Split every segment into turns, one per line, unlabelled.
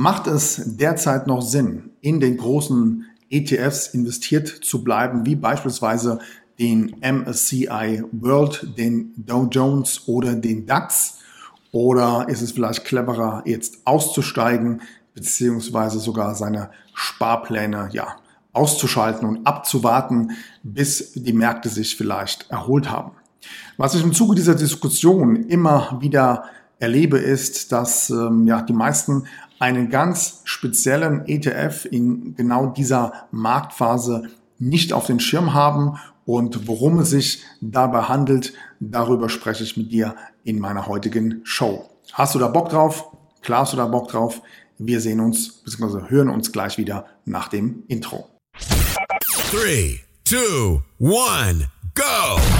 Macht es derzeit noch Sinn, in den großen ETFs investiert zu bleiben, wie beispielsweise den MSCI World, den Dow Jones oder den DAX? Oder ist es vielleicht cleverer, jetzt auszusteigen, beziehungsweise sogar seine Sparpläne, ja, auszuschalten und abzuwarten, bis die Märkte sich vielleicht erholt haben? Was ich im Zuge dieser Diskussion immer wieder erlebe, ist, dass ähm, ja, die meisten einen ganz speziellen ETF in genau dieser Marktphase nicht auf den Schirm haben und worum es sich dabei handelt, darüber spreche ich mit dir in meiner heutigen Show. Hast du da Bock drauf? Klar hast du da Bock drauf. Wir sehen uns bzw. hören uns gleich wieder nach dem Intro.
3, 2, 1, go!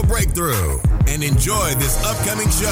financial breakthrough and enjoy this upcoming show.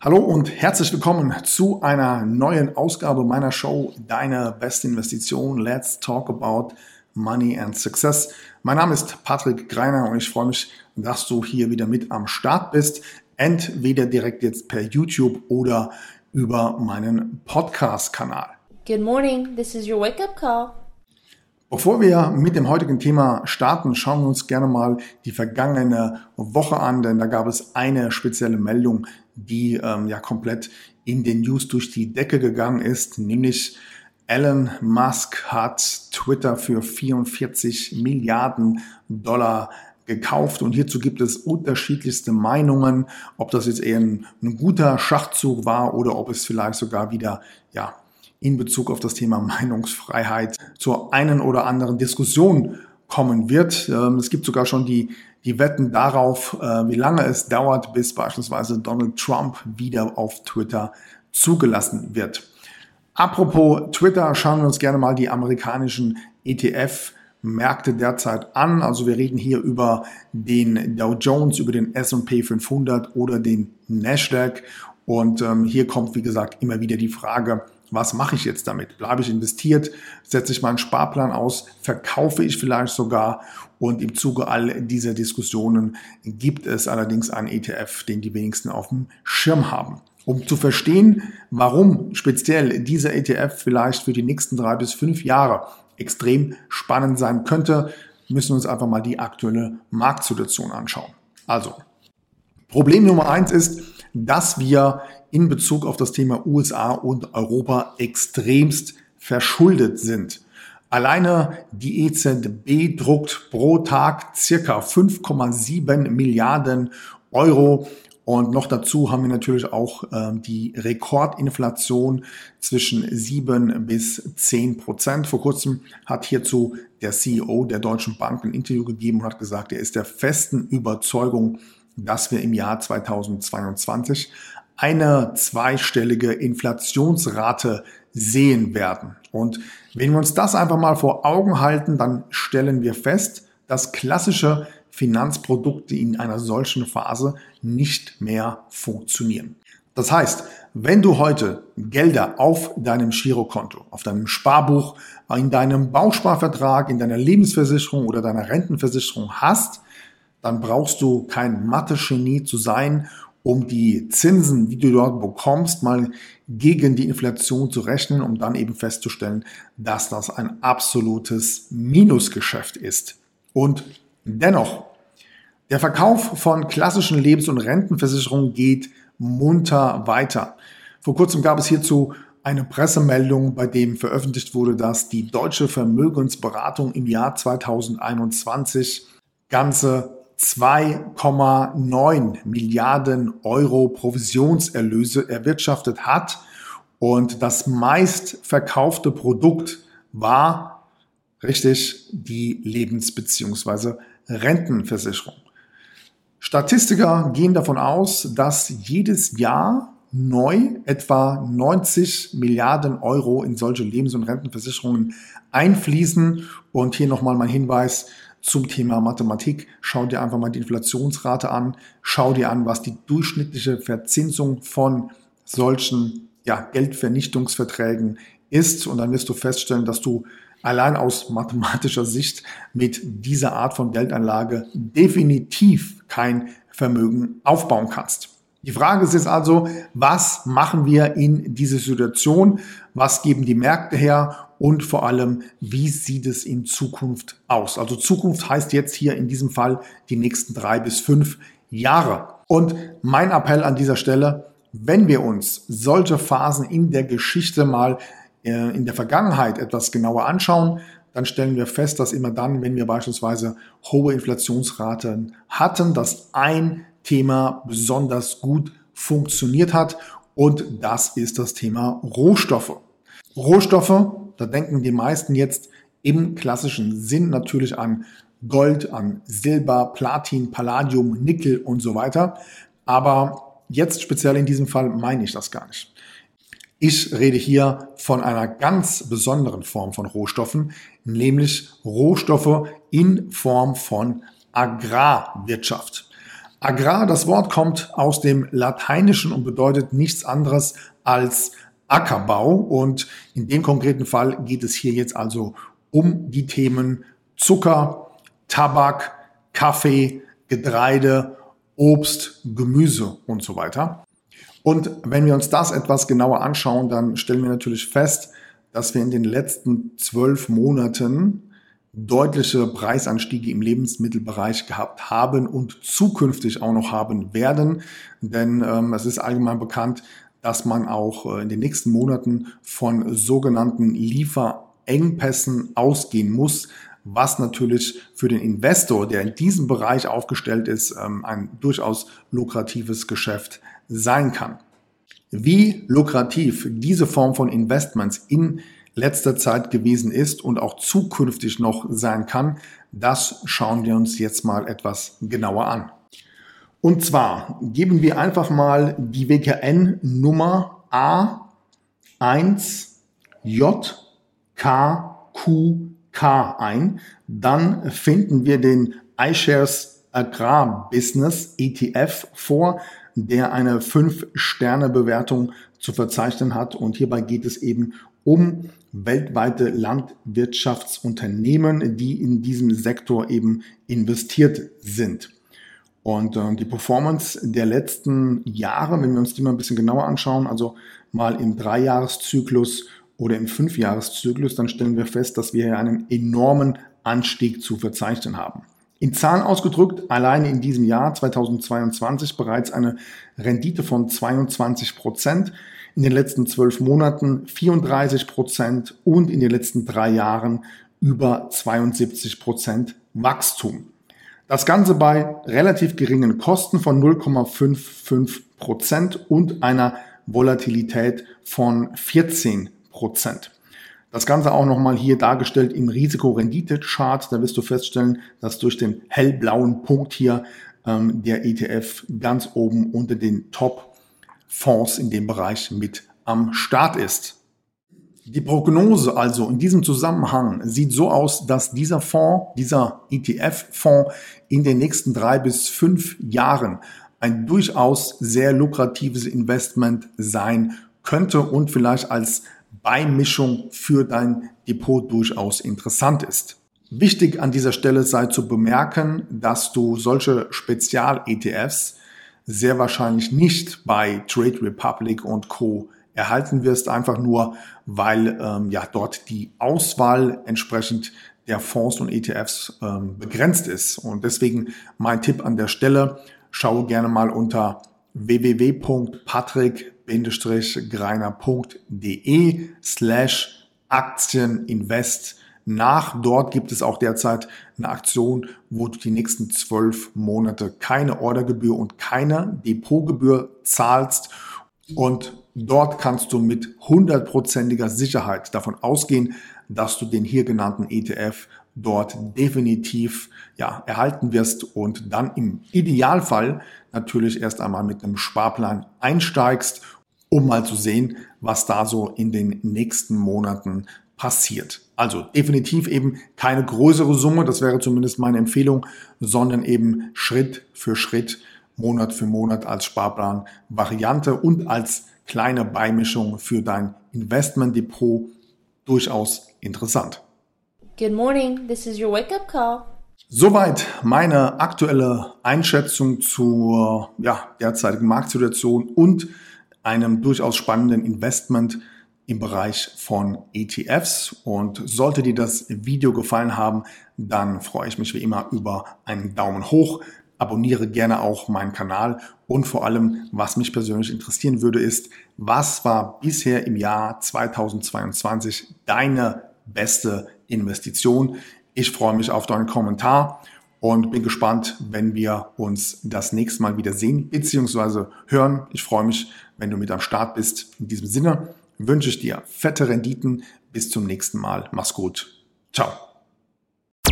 Hallo und herzlich willkommen zu einer neuen Ausgabe meiner Show Deine beste Investition. Let's talk about Money and Success. Mein Name ist Patrick Greiner und ich freue mich, dass du hier wieder mit am Start bist. Entweder direkt jetzt per YouTube oder über meinen Podcast-Kanal.
Good morning, this is your wake-up call.
Bevor wir mit dem heutigen Thema starten, schauen wir uns gerne mal die vergangene Woche an, denn da gab es eine spezielle Meldung, die ähm, ja komplett in den News durch die Decke gegangen ist, nämlich Elon Musk hat Twitter für 44 Milliarden Dollar gekauft. Und hierzu gibt es unterschiedlichste Meinungen, ob das jetzt eher ein, ein guter Schachzug war oder ob es vielleicht sogar wieder ja in Bezug auf das Thema Meinungsfreiheit zur einen oder anderen Diskussion kommen wird. Ähm, es gibt sogar schon die, die Wetten darauf, äh, wie lange es dauert, bis beispielsweise Donald Trump wieder auf Twitter zugelassen wird. Apropos Twitter, schauen wir uns gerne mal die amerikanischen ETF Märkte derzeit an. Also wir reden hier über den Dow Jones, über den S&P 500 oder den Nasdaq. Und ähm, hier kommt, wie gesagt, immer wieder die Frage, was mache ich jetzt damit? Bleibe ich investiert? Setze ich meinen Sparplan aus? Verkaufe ich vielleicht sogar? Und im Zuge all dieser Diskussionen gibt es allerdings einen ETF, den die wenigsten auf dem Schirm haben. Um zu verstehen, warum speziell dieser ETF vielleicht für die nächsten drei bis fünf Jahre extrem spannend sein könnte, müssen wir uns einfach mal die aktuelle Marktsituation anschauen. Also, Problem Nummer eins ist, dass wir in Bezug auf das Thema USA und Europa extremst verschuldet sind. Alleine die EZB druckt pro Tag circa 5,7 Milliarden Euro. Und noch dazu haben wir natürlich auch äh, die Rekordinflation zwischen 7 bis 10 Prozent. Vor kurzem hat hierzu der CEO der Deutschen Bank ein Interview gegeben und hat gesagt, er ist der festen Überzeugung, dass wir im Jahr 2022 eine zweistellige Inflationsrate sehen werden. Und wenn wir uns das einfach mal vor Augen halten, dann stellen wir fest, dass klassische Finanzprodukte in einer solchen Phase nicht mehr funktionieren. Das heißt, wenn du heute Gelder auf deinem Girokonto, auf deinem Sparbuch, in deinem Bausparvertrag, in deiner Lebensversicherung oder deiner Rentenversicherung hast, dann brauchst du kein Mathe-Genie zu sein, um die Zinsen, die du dort bekommst, mal gegen die Inflation zu rechnen, um dann eben festzustellen, dass das ein absolutes Minusgeschäft ist. Und dennoch, der Verkauf von klassischen Lebens- und Rentenversicherungen geht munter weiter. Vor kurzem gab es hierzu eine Pressemeldung, bei dem veröffentlicht wurde, dass die deutsche Vermögensberatung im Jahr 2021 ganze 2,9 Milliarden Euro Provisionserlöse erwirtschaftet hat. Und das meistverkaufte Produkt war richtig die Lebens- bzw. Rentenversicherung. Statistiker gehen davon aus, dass jedes Jahr neu etwa 90 Milliarden Euro in solche Lebens- und Rentenversicherungen einfließen. Und hier nochmal mein Hinweis zum Thema Mathematik. Schau dir einfach mal die Inflationsrate an. Schau dir an, was die durchschnittliche Verzinsung von solchen ja, Geldvernichtungsverträgen ist. Und dann wirst du feststellen, dass du allein aus mathematischer Sicht mit dieser Art von Geldanlage definitiv kein Vermögen aufbauen kannst. Die Frage ist jetzt also, was machen wir in dieser Situation? Was geben die Märkte her? Und vor allem, wie sieht es in Zukunft aus? Also Zukunft heißt jetzt hier in diesem Fall die nächsten drei bis fünf Jahre. Und mein Appell an dieser Stelle, wenn wir uns solche Phasen in der Geschichte mal äh, in der Vergangenheit etwas genauer anschauen, dann stellen wir fest, dass immer dann, wenn wir beispielsweise hohe Inflationsraten hatten, dass ein Thema besonders gut funktioniert hat und das ist das Thema Rohstoffe. Rohstoffe, da denken die meisten jetzt im klassischen Sinn natürlich an Gold, an Silber, Platin, Palladium, Nickel und so weiter. Aber jetzt speziell in diesem Fall meine ich das gar nicht. Ich rede hier von einer ganz besonderen Form von Rohstoffen, nämlich Rohstoffe in Form von Agrarwirtschaft. Agrar, das Wort kommt aus dem Lateinischen und bedeutet nichts anderes als Ackerbau. Und in dem konkreten Fall geht es hier jetzt also um die Themen Zucker, Tabak, Kaffee, Getreide, Obst, Gemüse und so weiter. Und wenn wir uns das etwas genauer anschauen, dann stellen wir natürlich fest, dass wir in den letzten zwölf Monaten deutliche Preisanstiege im Lebensmittelbereich gehabt haben und zukünftig auch noch haben werden. Denn ähm, es ist allgemein bekannt, dass man auch äh, in den nächsten Monaten von sogenannten Lieferengpässen ausgehen muss, was natürlich für den Investor, der in diesem Bereich aufgestellt ist, ähm, ein durchaus lukratives Geschäft sein kann. Wie lukrativ diese Form von Investments in letzter Zeit gewesen ist und auch zukünftig noch sein kann, das schauen wir uns jetzt mal etwas genauer an. Und zwar geben wir einfach mal die WKN-Nummer A1JKQK ein. Dann finden wir den iShares Agrar Business ETF vor, der eine 5-Sterne-Bewertung zu verzeichnen hat. Und hierbei geht es eben um weltweite Landwirtschaftsunternehmen, die in diesem Sektor eben investiert sind. Und äh, die Performance der letzten Jahre, wenn wir uns die mal ein bisschen genauer anschauen, also mal im Dreijahreszyklus oder im Fünfjahreszyklus, dann stellen wir fest, dass wir hier einen enormen Anstieg zu verzeichnen haben. In Zahlen ausgedrückt, alleine in diesem Jahr 2022 bereits eine Rendite von 22 Prozent, in den letzten zwölf Monaten 34 Prozent und in den letzten drei Jahren über 72 Prozent Wachstum. Das Ganze bei relativ geringen Kosten von 0,55 Prozent und einer Volatilität von 14 Prozent. Das Ganze auch nochmal hier dargestellt im Risikorendite-Chart. Da wirst du feststellen, dass durch den hellblauen Punkt hier ähm, der ETF ganz oben unter den Top-Fonds in dem Bereich mit am Start ist. Die Prognose also in diesem Zusammenhang sieht so aus, dass dieser Fonds, dieser ETF-Fonds in den nächsten drei bis fünf Jahren ein durchaus sehr lukratives Investment sein könnte und vielleicht als Beimischung für dein Depot durchaus interessant ist. Wichtig an dieser Stelle sei zu bemerken, dass du solche Spezial-ETFs sehr wahrscheinlich nicht bei Trade Republic und Co. erhalten wirst, einfach nur, weil ähm, ja dort die Auswahl entsprechend der Fonds und ETFs ähm, begrenzt ist. Und deswegen mein Tipp an der Stelle, schaue gerne mal unter www.patrick-greiner.de slash Aktieninvest nach. Dort gibt es auch derzeit eine Aktion, wo du die nächsten zwölf Monate keine Ordergebühr und keine Depotgebühr zahlst. Und dort kannst du mit hundertprozentiger Sicherheit davon ausgehen, dass du den hier genannten ETF dort definitiv ja, erhalten wirst und dann im Idealfall natürlich erst einmal mit einem Sparplan einsteigst, um mal zu sehen, was da so in den nächsten Monaten passiert. Also definitiv eben keine größere Summe, das wäre zumindest meine Empfehlung, sondern eben Schritt für Schritt, Monat für Monat als Sparplan-Variante und als kleine Beimischung für dein Investmentdepot durchaus interessant.
Good morning, this is your wake up call.
Soweit meine aktuelle Einschätzung zur ja, derzeitigen Marktsituation und einem durchaus spannenden Investment im Bereich von ETFs. Und sollte dir das Video gefallen haben, dann freue ich mich wie immer über einen Daumen hoch. Abonniere gerne auch meinen Kanal und vor allem, was mich persönlich interessieren würde, ist, was war bisher im Jahr 2022 deine beste Investition? Ich freue mich auf deinen Kommentar und bin gespannt, wenn wir uns das nächste Mal wieder sehen bzw. hören. Ich freue mich, wenn du mit am Start bist. In diesem Sinne wünsche ich dir fette Renditen. Bis zum nächsten Mal. Mach's gut. Ciao.